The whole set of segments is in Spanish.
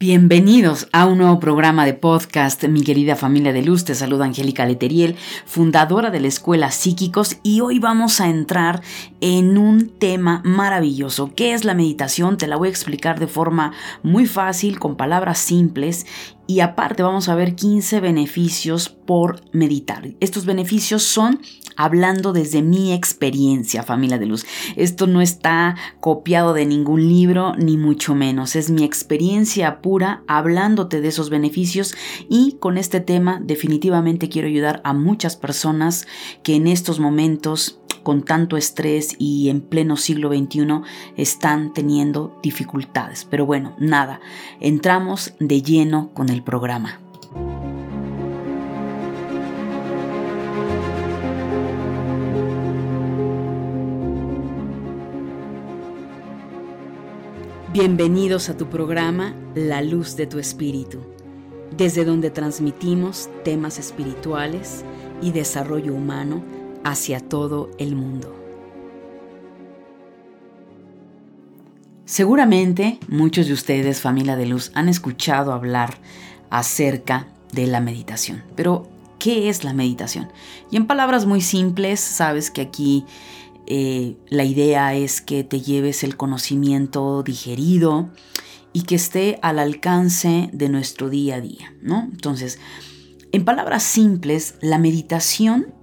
Bienvenidos a un nuevo programa de podcast, mi querida familia de luz. Te saluda Angélica Leteriel, fundadora de la Escuela Psíquicos, y hoy vamos a entrar en un tema maravilloso. ¿Qué es la meditación? Te la voy a explicar de forma muy fácil, con palabras simples, y aparte vamos a ver 15 beneficios por meditar. Estos beneficios son hablando desde mi experiencia, familia de luz. Esto no está copiado de ningún libro, ni mucho menos. Es mi experiencia pura hablándote de esos beneficios y con este tema definitivamente quiero ayudar a muchas personas que en estos momentos con tanto estrés y en pleno siglo XXI están teniendo dificultades. Pero bueno, nada, entramos de lleno con el programa. Bienvenidos a tu programa La Luz de tu Espíritu, desde donde transmitimos temas espirituales y desarrollo humano hacia todo el mundo. Seguramente muchos de ustedes, familia de luz, han escuchado hablar acerca de la meditación. Pero, ¿qué es la meditación? Y en palabras muy simples, sabes que aquí eh, la idea es que te lleves el conocimiento digerido y que esté al alcance de nuestro día a día, ¿no? Entonces, en palabras simples, la meditación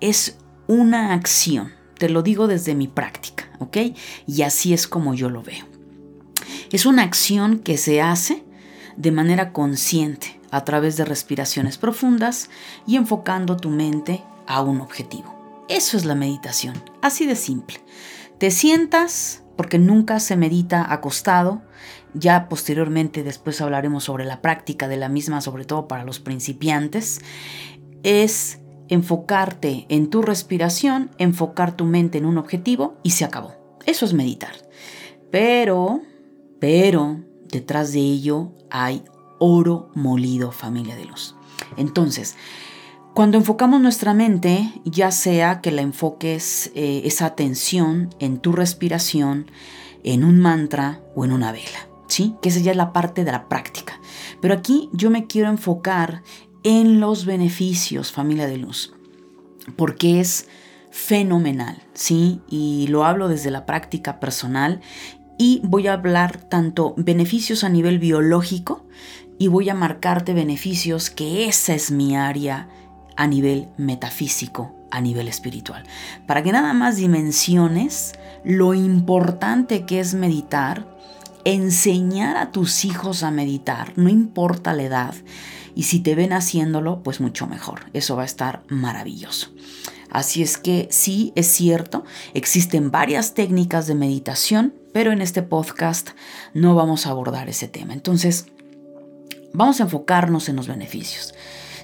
es una acción. Te lo digo desde mi práctica, ¿ok? Y así es como yo lo veo. Es una acción que se hace de manera consciente a través de respiraciones profundas y enfocando tu mente a un objetivo. Eso es la meditación, así de simple. Te sientas, porque nunca se medita acostado, ya posteriormente después hablaremos sobre la práctica de la misma, sobre todo para los principiantes, es enfocarte en tu respiración, enfocar tu mente en un objetivo y se acabó. Eso es meditar. Pero, pero, detrás de ello hay oro molido, familia de luz. Entonces, cuando enfocamos nuestra mente, ya sea que la enfoques eh, esa atención en tu respiración, en un mantra o en una vela, ¿sí? Que esa ya es la parte de la práctica. Pero aquí yo me quiero enfocar en los beneficios, familia de luz, porque es fenomenal, ¿sí? Y lo hablo desde la práctica personal y voy a hablar tanto beneficios a nivel biológico y voy a marcarte beneficios que esa es mi área a nivel metafísico, a nivel espiritual, para que nada más dimensiones lo importante que es meditar, enseñar a tus hijos a meditar, no importa la edad, y si te ven haciéndolo, pues mucho mejor. Eso va a estar maravilloso. Así es que sí, es cierto, existen varias técnicas de meditación, pero en este podcast no vamos a abordar ese tema. Entonces, vamos a enfocarnos en los beneficios.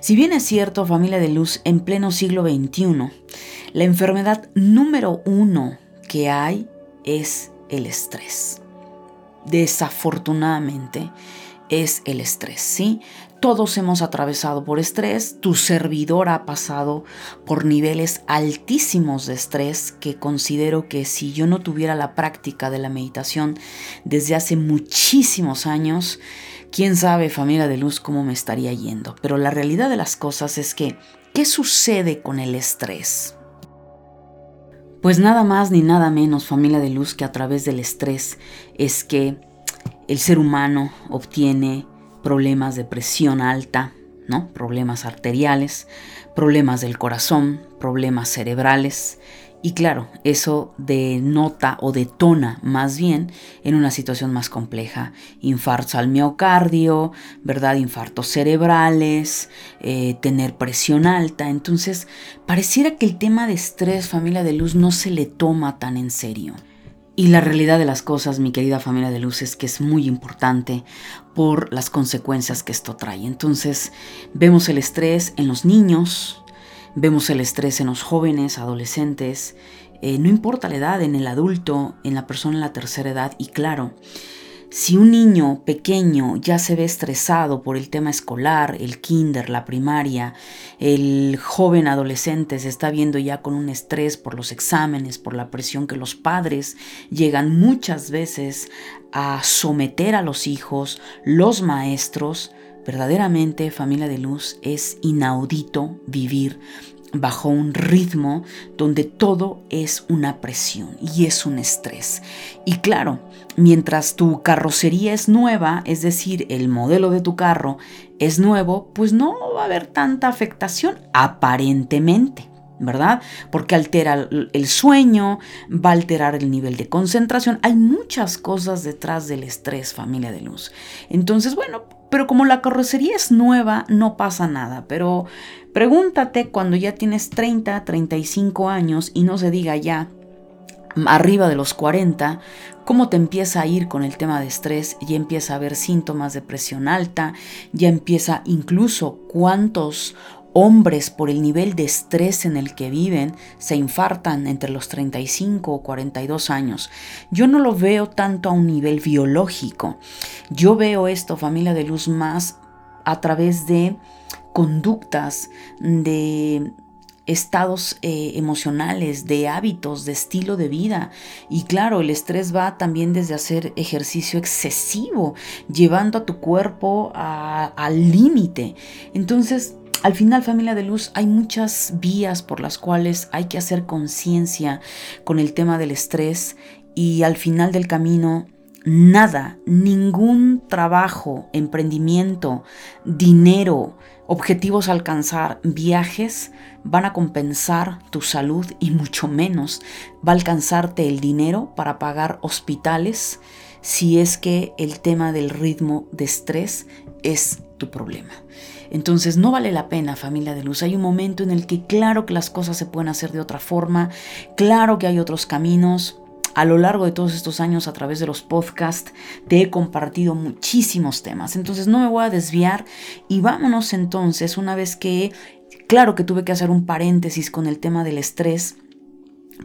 Si bien es cierto, familia de luz, en pleno siglo XXI, la enfermedad número uno que hay es el estrés. Desafortunadamente, es el estrés, ¿sí? Todos hemos atravesado por estrés, tu servidor ha pasado por niveles altísimos de estrés que considero que si yo no tuviera la práctica de la meditación desde hace muchísimos años, quién sabe familia de luz cómo me estaría yendo. Pero la realidad de las cosas es que, ¿qué sucede con el estrés? Pues nada más ni nada menos familia de luz que a través del estrés es que el ser humano obtiene problemas de presión alta, ¿no? Problemas arteriales, problemas del corazón, problemas cerebrales. Y claro, eso denota o detona más bien en una situación más compleja. Infartos al miocardio, ¿verdad? Infartos cerebrales, eh, tener presión alta. Entonces, pareciera que el tema de estrés, familia de luz, no se le toma tan en serio. Y la realidad de las cosas, mi querida familia de luz, es que es muy importante por las consecuencias que esto trae. Entonces, vemos el estrés en los niños, vemos el estrés en los jóvenes, adolescentes, eh, no importa la edad, en el adulto, en la persona en la tercera edad, y claro, Si un niño pequeño ya se ve estresado por el tema escolar, el kinder, la primaria, el joven adolescente se está viendo ya con un estrés por los exámenes, por la presión que los padres llegan muchas veces a someter a los hijos, los maestros, verdaderamente familia de luz es inaudito vivir bajo un ritmo donde todo es una presión y es un estrés. Y claro, mientras tu carrocería es nueva, es decir, el modelo de tu carro es nuevo, pues no va a haber tanta afectación aparentemente. ¿verdad? Porque altera el sueño, va a alterar el nivel de concentración. Hay muchas cosas detrás del estrés, familia de luz. Entonces, bueno, pero como la carrocería es nueva, no pasa nada. Pero pregúntate cuando ya tienes 30, 35 años y no se diga ya arriba de los 40, cómo te empieza a ir con el tema de estrés, ya empieza a haber síntomas de presión alta, ya empieza incluso cuántos hombres por el nivel de estrés en el que viven se infartan entre los 35 o 42 años. Yo no lo veo tanto a un nivel biológico. Yo veo esto, familia de luz, más a través de conductas, de estados eh, emocionales, de hábitos, de estilo de vida. Y claro, el estrés va también desde hacer ejercicio excesivo, llevando a tu cuerpo al límite. Entonces, al final, familia de luz, hay muchas vías por las cuales hay que hacer conciencia con el tema del estrés y al final del camino, nada, ningún trabajo, emprendimiento, dinero, objetivos a alcanzar, viajes, van a compensar tu salud y mucho menos va a alcanzarte el dinero para pagar hospitales si es que el tema del ritmo de estrés es tu problema. Entonces no vale la pena familia de luz. Hay un momento en el que claro que las cosas se pueden hacer de otra forma, claro que hay otros caminos. A lo largo de todos estos años a través de los podcasts te he compartido muchísimos temas. Entonces no me voy a desviar y vámonos entonces una vez que, claro que tuve que hacer un paréntesis con el tema del estrés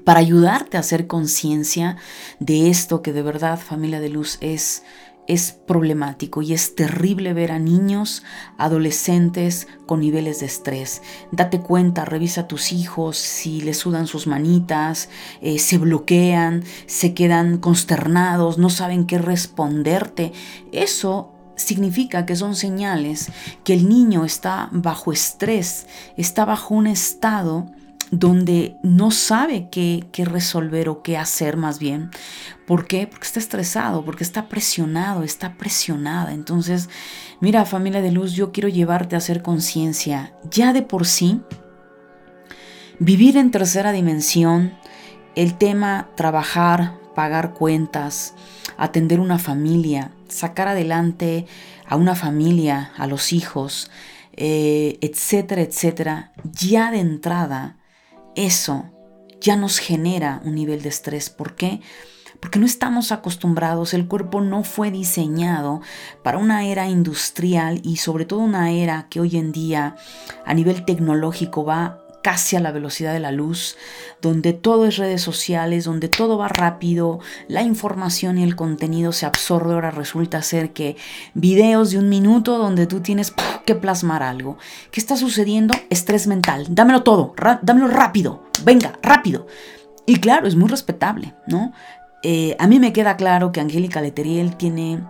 para ayudarte a hacer conciencia de esto que de verdad familia de luz es es problemático y es terrible ver a niños, adolescentes con niveles de estrés. Date cuenta, revisa a tus hijos si les sudan sus manitas, eh, se bloquean, se quedan consternados, no saben qué responderte. Eso significa que son señales que el niño está bajo estrés, está bajo un estado donde no sabe qué, resolver o qué hacer más bien. ¿Por qué? Porque está estresado, porque está presionado, está presionada. Entonces, mira familia de luz, yo quiero llevarte a hacer conciencia. Ya de por sí, vivir en tercera dimensión, el tema trabajar, pagar cuentas, atender una familia, sacar adelante a una familia, a los hijos, eh, etcétera, etcétera, ya de entrada eso ya nos genera un nivel de estrés. ¿Por qué? Porque no estamos acostumbrados, el cuerpo no fue diseñado para una era industrial y sobre todo una era que hoy en día a nivel tecnológico va casi a la velocidad de la luz, donde todo es redes sociales, donde todo va rápido, la información y el contenido se absorbe. Ahora resulta ser que videos de un minuto donde tú tienes que plasmar algo. ¿Qué está sucediendo? Estrés mental. Dámelo todo, dámelo rápido, venga, rápido. Y claro, es muy respetable, ¿no? Eh, a mí me queda claro que Angélica Leteriel tiene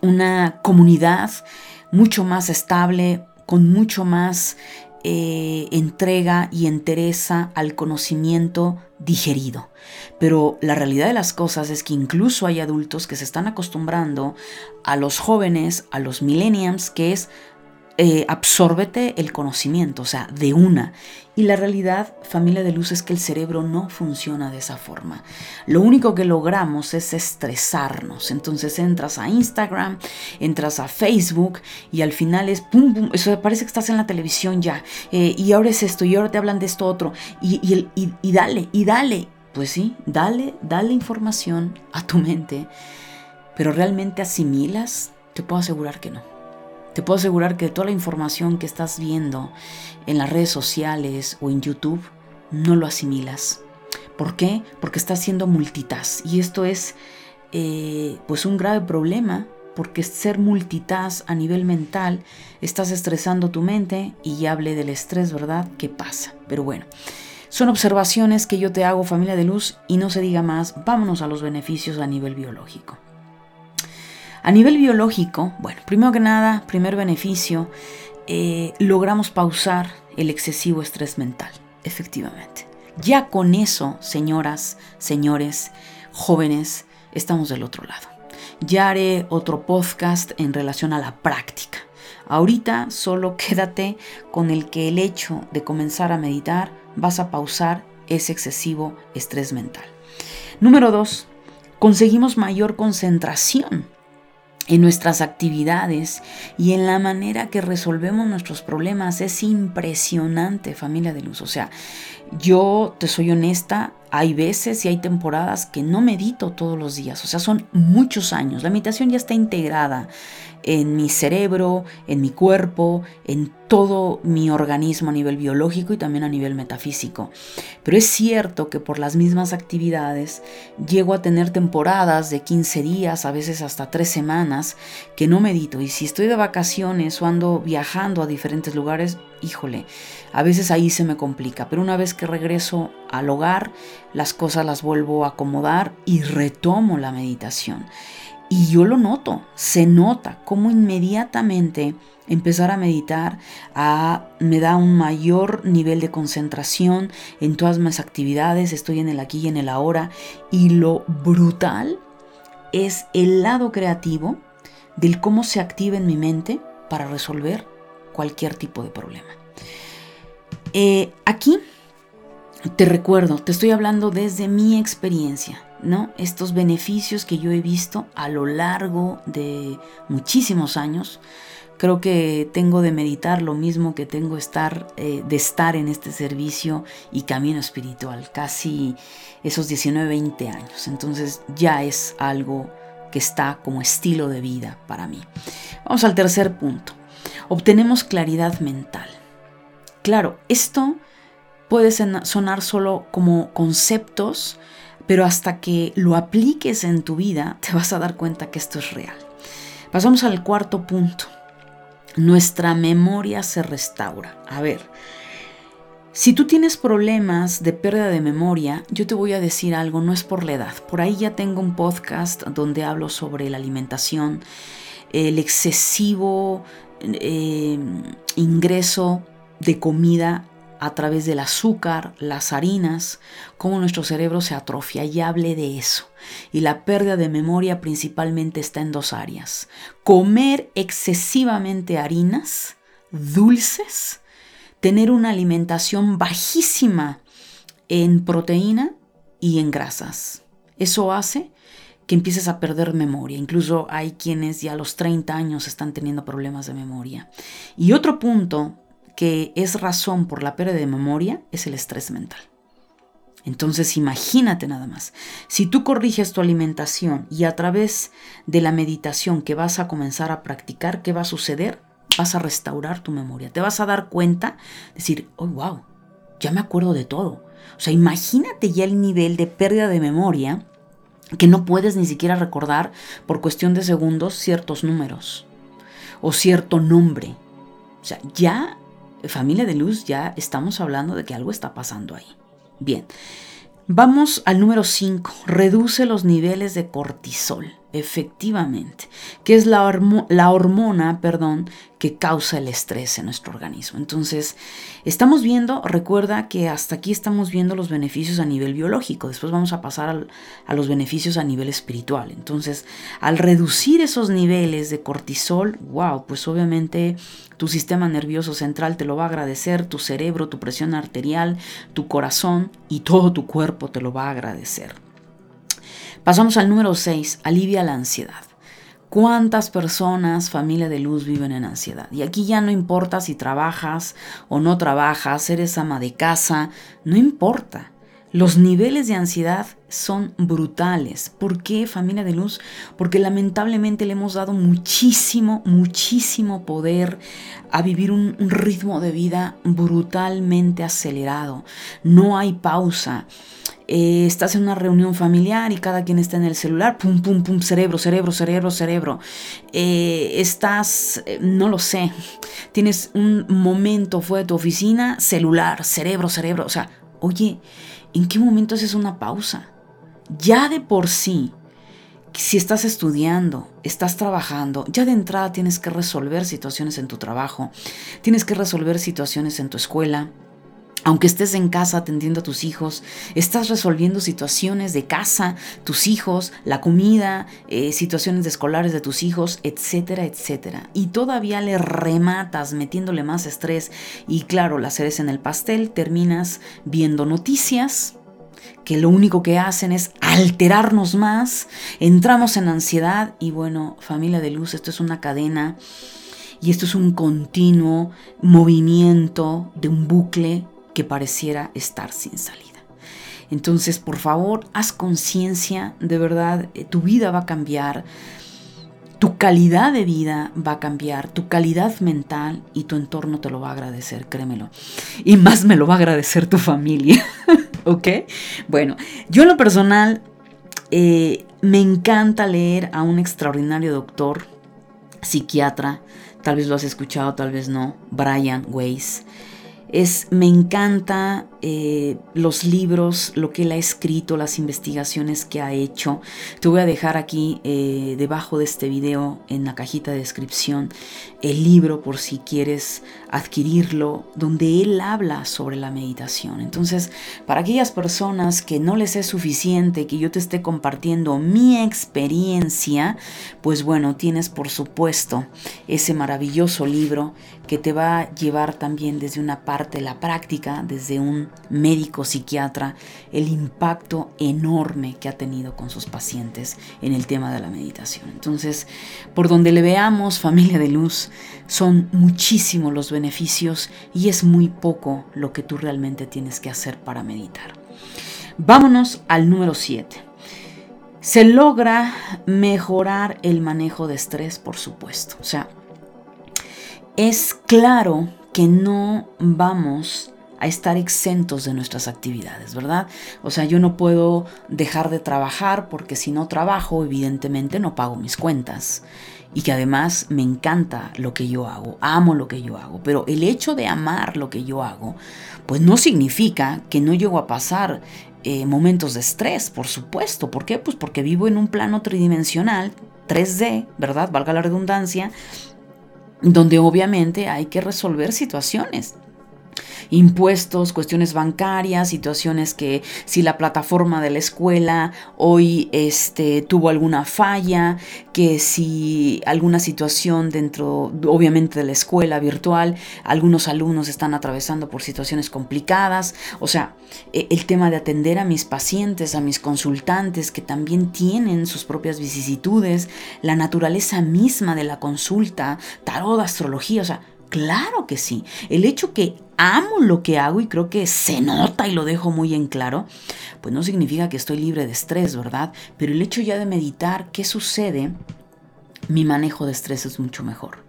una comunidad mucho más estable, con mucho más eh, entrega y entereza al conocimiento digerido. Pero la realidad de las cosas es que incluso hay adultos que se están acostumbrando a los jóvenes, a los millennials, que es eh, absórbete el conocimiento, o sea, de una. Y la realidad, familia de luz, es que el cerebro no funciona de esa forma. Lo único que logramos es estresarnos. Entonces entras a Instagram, entras a Facebook y al final es pum, pum, eso parece que estás en la televisión ya. Eh, y ahora es esto, y ahora te hablan de esto otro. Y, y, y dale, y dale. Pues sí, dale, dale información a tu mente. Pero realmente asimilas, te puedo asegurar que no. Te puedo asegurar que toda la información que estás viendo en las redes sociales o en YouTube no lo asimilas. ¿Por qué? Porque estás haciendo multitas. Y esto es eh, pues un grave problema porque ser multitask a nivel mental, estás estresando tu mente y ya hablé del estrés, ¿verdad? ¿Qué pasa? Pero bueno, son observaciones que yo te hago familia de luz y no se diga más, vámonos a los beneficios a nivel biológico. A nivel biológico, bueno, primero que nada, primer beneficio, eh, logramos pausar el excesivo estrés mental, efectivamente. Ya con eso, señoras, señores, jóvenes, estamos del otro lado. Ya haré otro podcast en relación a la práctica. Ahorita solo quédate con el que el hecho de comenzar a meditar vas a pausar ese excesivo estrés mental. Número dos, conseguimos mayor concentración en nuestras actividades y en la manera que resolvemos nuestros problemas. Es impresionante, familia de luz. O sea, yo te soy honesta, hay veces y hay temporadas que no medito todos los días, o sea, son muchos años. La meditación ya está integrada en mi cerebro, en mi cuerpo, en todo mi organismo a nivel biológico y también a nivel metafísico. Pero es cierto que por las mismas actividades llego a tener temporadas de 15 días, a veces hasta 3 semanas, que no medito. Y si estoy de vacaciones o ando viajando a diferentes lugares, híjole, a veces ahí se me complica. Pero una vez que regreso al hogar, las cosas las vuelvo a acomodar y retomo la meditación. Y yo lo noto, se nota cómo inmediatamente empezar a meditar me da un mayor nivel de concentración en todas mis actividades, estoy en el aquí y en el ahora. Y lo brutal es el lado creativo del cómo se activa en mi mente para resolver cualquier tipo de problema. Eh, aquí te recuerdo, te estoy hablando desde mi experiencia. ¿No? Estos beneficios que yo he visto a lo largo de muchísimos años. Creo que tengo de meditar lo mismo que tengo estar, eh, de estar en este servicio y camino espiritual, casi esos 19, 20 años. Entonces ya es algo que está como estilo de vida para mí. Vamos al tercer punto. Obtenemos claridad mental. Claro, esto puede sonar solo como conceptos, pero hasta que lo apliques en tu vida te vas a dar cuenta que esto es real. Pasamos al cuarto punto. Nuestra memoria se restaura. A ver, si tú tienes problemas de pérdida de memoria, yo te voy a decir algo, no es por la edad. Por ahí ya tengo un podcast donde hablo sobre la alimentación, el excesivo eh, ingreso de comida a través del azúcar, las harinas, cómo nuestro cerebro se atrofia. Y hable de eso. Y la pérdida de memoria principalmente está en dos áreas. Comer excesivamente harinas, dulces, tener una alimentación bajísima en proteína y en grasas. Eso hace que empieces a perder memoria. Incluso hay quienes ya a los 30 años están teniendo problemas de memoria. Y otro punto que es razón por la pérdida de memoria es el estrés mental. Entonces imagínate nada más, si tú corriges tu alimentación y a través de la meditación que vas a comenzar a practicar, ¿qué va a suceder? Vas a restaurar tu memoria, te vas a dar cuenta, decir, oh, wow, ya me acuerdo de todo. O sea, imagínate ya el nivel de pérdida de memoria que no puedes ni siquiera recordar por cuestión de segundos ciertos números o cierto nombre. O sea, ya familia de luz, ya estamos hablando de que algo está pasando ahí. Bien, vamos al número 5. Reduce los niveles de cortisol, efectivamente, que es la, hormona, perdón, que causa el estrés en nuestro organismo. Entonces, estamos viendo, recuerda que hasta aquí estamos viendo los beneficios a nivel biológico, después vamos a pasar a los beneficios a nivel espiritual. Entonces, al reducir esos niveles de cortisol, wow, pues obviamente tu sistema nervioso central te lo va a agradecer, tu cerebro, tu presión arterial, tu corazón y todo tu cuerpo te lo va a agradecer. Pasamos al número 6, alivia la ansiedad. ¿Cuántas personas, familia de luz, viven en ansiedad? Y aquí ya no importa si trabajas o no trabajas, eres ama de casa, no importa. Los niveles de ansiedad son brutales. ¿Por qué, familia de luz? Porque lamentablemente le hemos dado muchísimo, muchísimo poder a vivir un, ritmo de vida brutalmente acelerado. No hay pausa. eh, estás en una reunión familiar y cada quien está en el celular, pum, pum, pum, cerebro, cerebro, cerebro, cerebro. Eh, estás, eh, no lo sé, tienes un momento, fue de tu oficina, celular, cerebro, cerebro. O sea, oye, ¿en qué momento haces una pausa? Ya de por sí, si estás estudiando, estás trabajando, ya de entrada tienes que resolver situaciones en tu trabajo, tienes que resolver situaciones en tu escuela, aunque estés en casa atendiendo a tus hijos, estás resolviendo situaciones de casa, tus hijos, la comida, eh, situaciones escolares de tus hijos, etcétera, etcétera. Y todavía le rematas metiéndole más estrés y claro, la cereza en el pastel, terminas viendo noticias que lo único que hacen es alterarnos más, entramos en ansiedad y bueno, familia de luz, esto es una cadena y esto es un continuo movimiento de un bucle que pareciera estar sin salida. Entonces, por favor, haz conciencia, de verdad, eh, tu vida va a cambiar, tu calidad de vida va a cambiar, tu calidad mental y tu entorno te lo va a agradecer, créemelo. Y más me lo va a agradecer tu familia, ¿ok? Bueno, yo en lo personal eh, me encanta leer a un extraordinario doctor, psiquiatra, tal vez lo has escuchado, tal vez no, Brian Weiss. Es, me encanta eh, los libros, lo que él ha escrito, las investigaciones que ha hecho. Te voy a dejar aquí eh, debajo de este video en la cajita de descripción el libro por si quieres adquirirlo, donde él habla sobre la meditación. Entonces, para aquellas personas que no les es suficiente que yo te esté compartiendo mi experiencia, pues bueno, tienes por supuesto ese maravilloso libro que te va a llevar también desde una parte la práctica, desde un médico psiquiatra, el impacto enorme que ha tenido con sus pacientes en el tema de la meditación. Entonces, por donde le veamos, familia de luz, son muchísimos los beneficios y es muy poco lo que tú realmente tienes que hacer para meditar. Vámonos al número 7. Se logra mejorar el manejo de estrés, por supuesto. O sea, es claro que no vamos a estar exentos de nuestras actividades, ¿verdad? O sea, yo no puedo dejar de trabajar porque si no trabajo, evidentemente no pago mis cuentas. Y que además me encanta lo que yo hago, amo lo que yo hago. Pero el hecho de amar lo que yo hago, pues no significa que no llego a pasar eh, momentos de estrés, por supuesto. ¿Por qué? Pues porque vivo en un plano tridimensional, 3D, ¿verdad? Valga la redundancia, donde obviamente hay que resolver situaciones impuestos, cuestiones bancarias, situaciones que si la plataforma de la escuela hoy este, tuvo alguna falla, que si alguna situación dentro, obviamente, de la escuela virtual, algunos alumnos están atravesando por situaciones complicadas, o sea, e, el tema de atender a mis pacientes, a mis consultantes, que también tienen sus propias vicisitudes, la naturaleza misma de la consulta, tarot, astrología, o sea, Claro que sí. El hecho que amo lo que hago y creo que se nota y lo dejo muy en claro, pues no significa que estoy libre de estrés, ¿verdad? Pero el hecho ya de meditar qué sucede, mi manejo de estrés es mucho mejor.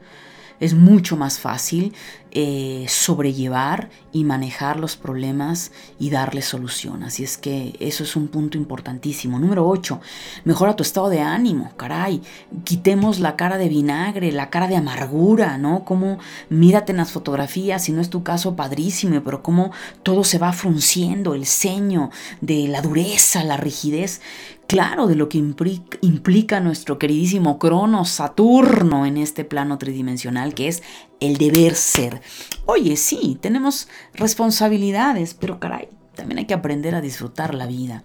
Es mucho más fácil eh, sobrellevar y manejar los problemas y darle solución. Así es que eso es un punto importantísimo. Número 8, mejora tu estado de ánimo. Caray, quitemos la cara de vinagre, la cara de amargura, ¿no? Como mírate en las fotografías, si no es tu caso, padrísimo, pero cómo todo se va frunciendo, el ceño de la dureza, la rigidez claro de lo que implica, nuestro queridísimo Crono Saturno en este plano tridimensional, que es el deber ser. Oye, sí, tenemos responsabilidades, pero caray, también hay que aprender a disfrutar la vida.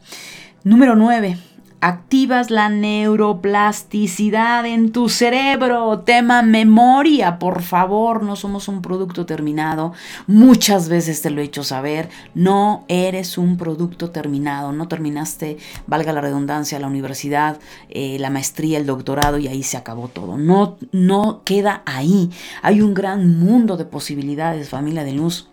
Número 9 activas la neuroplasticidad en tu cerebro. Tema memoria, por favor, no somos un producto terminado. Muchas veces te lo he hecho saber, no eres un producto terminado, no terminaste, valga la redundancia, la universidad, eh, la maestría, el doctorado y ahí se acabó todo. No, no queda ahí. Hay un gran mundo de posibilidades, familia de luz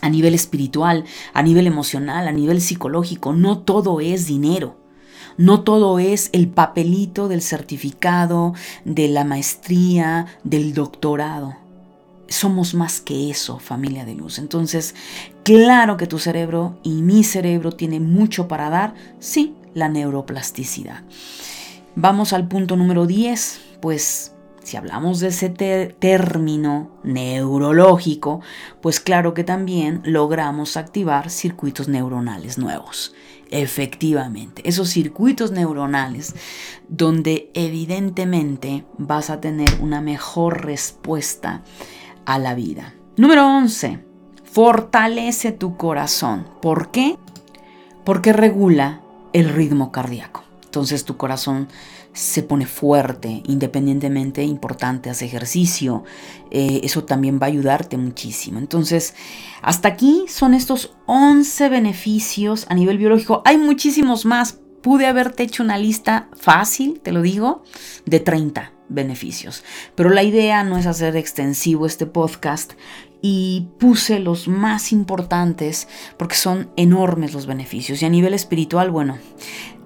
a nivel espiritual, a nivel emocional, a nivel psicológico. No todo es dinero. No todo es el papelito del certificado, de la maestría, del doctorado. somos más que eso, familia de luz. Entonces, claro que tu cerebro y mi cerebro tiene mucho para dar, sí, la neuroplasticidad. Vamos al punto número 10, pues si hablamos de ese término neurológico, pues claro que también logramos activar circuitos neuronales nuevos. Efectivamente, esos circuitos neuronales donde evidentemente vas a tener una mejor respuesta a la vida. Número 11. Fortalece tu corazón. ¿Por qué? Porque regula el ritmo cardíaco. Entonces tu corazón se pone fuerte, independientemente, importante, hace ejercicio. Eh, eso también va a ayudarte muchísimo. Entonces, hasta aquí son estos 11 beneficios a nivel biológico. Hay muchísimos más. Pude haberte hecho una lista fácil, te lo digo, de 30 beneficios. Pero la idea no es hacer extensivo este podcast y puse los más importantes porque son enormes los beneficios. Y a nivel espiritual, bueno,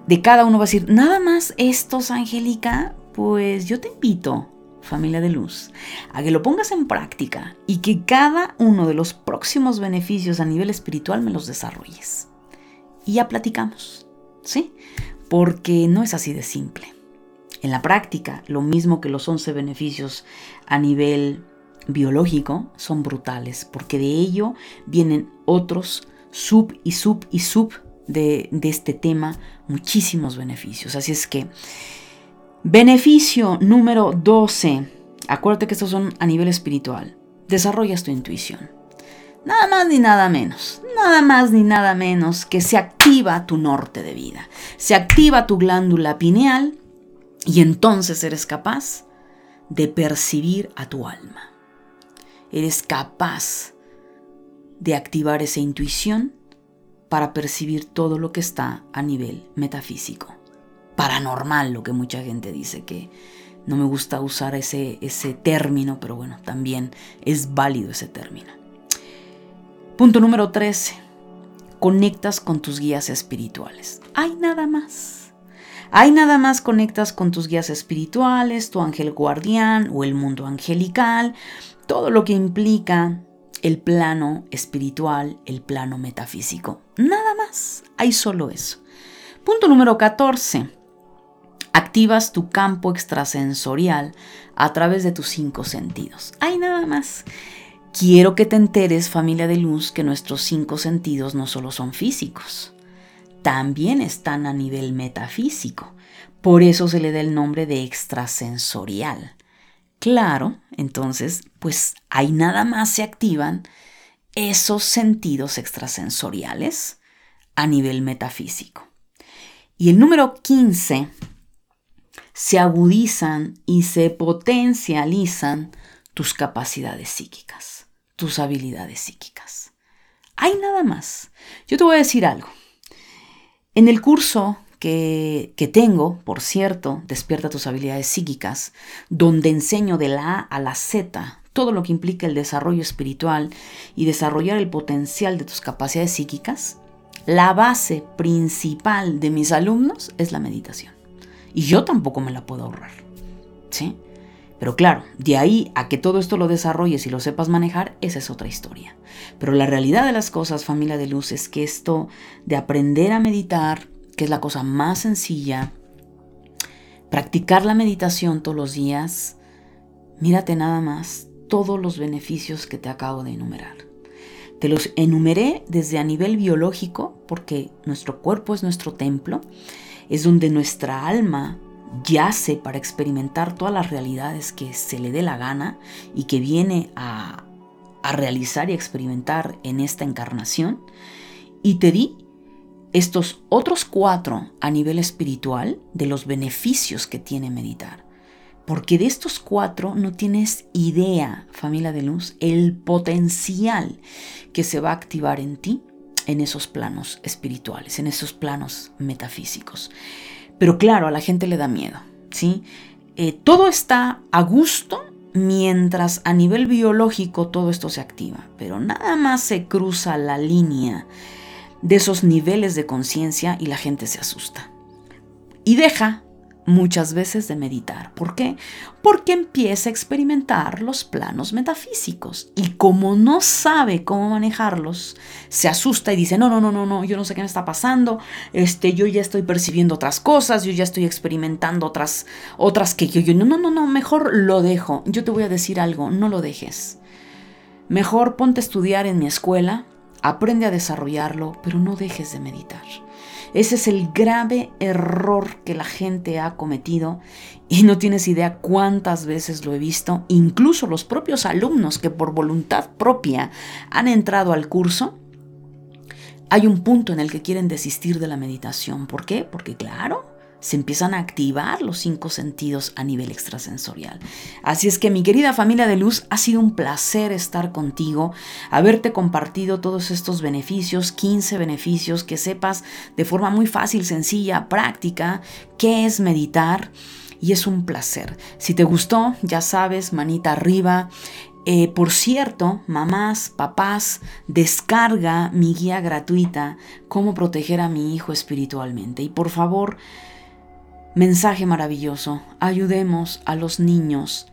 de cada uno va a decir, nada más estos, Angélica, pues yo te invito, familia de luz, a que lo pongas en práctica y que cada uno de los próximos beneficios a nivel espiritual me los desarrolles. Y ya platicamos, ¿sí? Porque no es así de simple. En la práctica, lo mismo que los 11 beneficios a nivel biológico son brutales, porque de ello vienen otros sub y sub y sub de, este tema muchísimos beneficios. Así es que, beneficio número 12, acuérdate que estos son a nivel espiritual, desarrollas tu intuición. Nada más ni nada menos, nada más ni nada menos que se activa tu norte de vida, se activa tu glándula pineal y entonces eres capaz de percibir a tu alma. Eres capaz de activar esa intuición para percibir todo lo que está a nivel metafísico. Paranormal, lo que mucha gente dice que no me gusta usar ese, ese término, pero bueno, también es válido ese término. Punto número 13. Conectas con tus guías espirituales. Hay nada más. Hay nada más conectas con tus guías espirituales, tu ángel guardián o el mundo angelical, todo lo que implica el plano espiritual, el plano metafísico. Nada más, hay solo eso. Punto número 14. Activas tu campo extrasensorial a través de tus cinco sentidos. Hay nada más. Quiero que te enteres, familia de luz, que nuestros cinco sentidos no solo son físicos, también están a nivel metafísico. Por eso se le da el nombre de extrasensorial. Claro, entonces, pues ahí nada más se activan esos sentidos extrasensoriales a nivel metafísico. Y el número 15, se agudizan y se potencializan tus capacidades psíquicas, tus habilidades psíquicas. Hay nada más. Yo te voy a decir algo. En el curso que, tengo, por cierto, Despierta tus habilidades psíquicas, donde enseño de la A a la Z todo lo que implica el desarrollo espiritual y desarrollar el potencial de tus capacidades psíquicas, la base principal de mis alumnos es la meditación. Y yo tampoco me la puedo ahorrar. ¿Sí? Pero claro, de ahí a que todo esto lo desarrolles y lo sepas manejar, esa es otra historia. Pero la realidad de las cosas, familia de luz, es que esto de aprender a meditar, que es la cosa más sencilla, practicar la meditación todos los días, mírate nada más todos los beneficios que te acabo de enumerar. Te los enumeré desde a nivel biológico, porque nuestro cuerpo es nuestro templo, es donde nuestra alma yace para experimentar todas las realidades que se le dé la gana y que viene a, a realizar y experimentar en esta encarnación. Y te di estos otros cuatro a nivel espiritual de los beneficios que tiene meditar. Porque de estos cuatro no tienes idea, familia de luz, el potencial que se va a activar en ti en esos planos espirituales, en esos planos metafísicos. Pero claro, a la gente le da miedo, ¿sí? Eh, todo está a gusto mientras a nivel biológico todo esto se activa, pero nada más se cruza la línea de esos niveles de conciencia y la gente se asusta. Y deja muchas veces de meditar. ¿Por qué? Porque empieza a experimentar los planos metafísicos y como no sabe cómo manejarlos, se asusta y dice, no, no, no, no, no, yo no sé qué me está pasando, este, yo ya estoy percibiendo otras cosas, yo ya estoy experimentando otras, otras que yo, yo, no, no, no, no, mejor lo dejo. Yo te voy a decir algo, no lo dejes. Mejor ponte a estudiar en mi escuela, aprende a desarrollarlo, pero no dejes de meditar. Ese es el grave error que la gente ha cometido y no tienes idea cuántas veces lo he visto, incluso los propios alumnos que por voluntad propia han entrado al curso. Hay un punto en el que quieren desistir de la meditación. ¿Por qué? Porque claro, se empiezan a activar los cinco sentidos a nivel extrasensorial. Así es que mi querida familia de luz, ha sido un placer estar contigo, haberte compartido todos estos beneficios, 15 beneficios, que sepas de forma muy fácil, sencilla, práctica, qué es meditar. Y es un placer. Si te gustó, ya sabes, manita arriba. Eh, por cierto, mamás, papás, descarga mi guía gratuita, cómo proteger a mi hijo espiritualmente. Y por favor, Mensaje maravilloso, ayudemos a los niños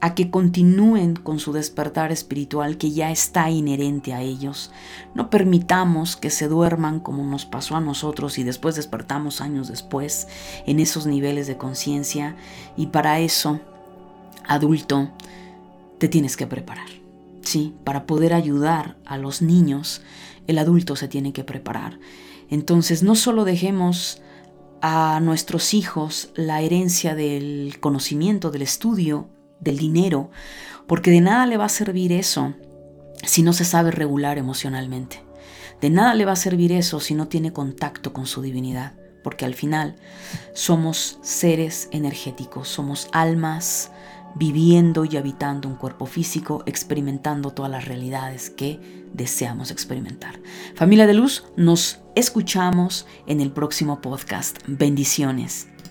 a que continúen con su despertar espiritual que ya está inherente a ellos. No permitamos que se duerman como nos pasó a nosotros y después despertamos años después en esos niveles de conciencia y para eso, adulto, te tienes que preparar. Sí, para poder ayudar a los niños, el adulto se tiene que preparar. Entonces, no solo dejemos a nuestros hijos la herencia del conocimiento, del estudio, del dinero, porque de nada le va a servir eso si no se sabe regular emocionalmente. De nada le va a servir eso si no tiene contacto con su divinidad, porque al final somos seres energéticos, somos almas viviendo y habitando un cuerpo físico, experimentando todas las realidades que deseamos experimentar. Familia de luz, nos escuchamos en el próximo podcast. Bendiciones.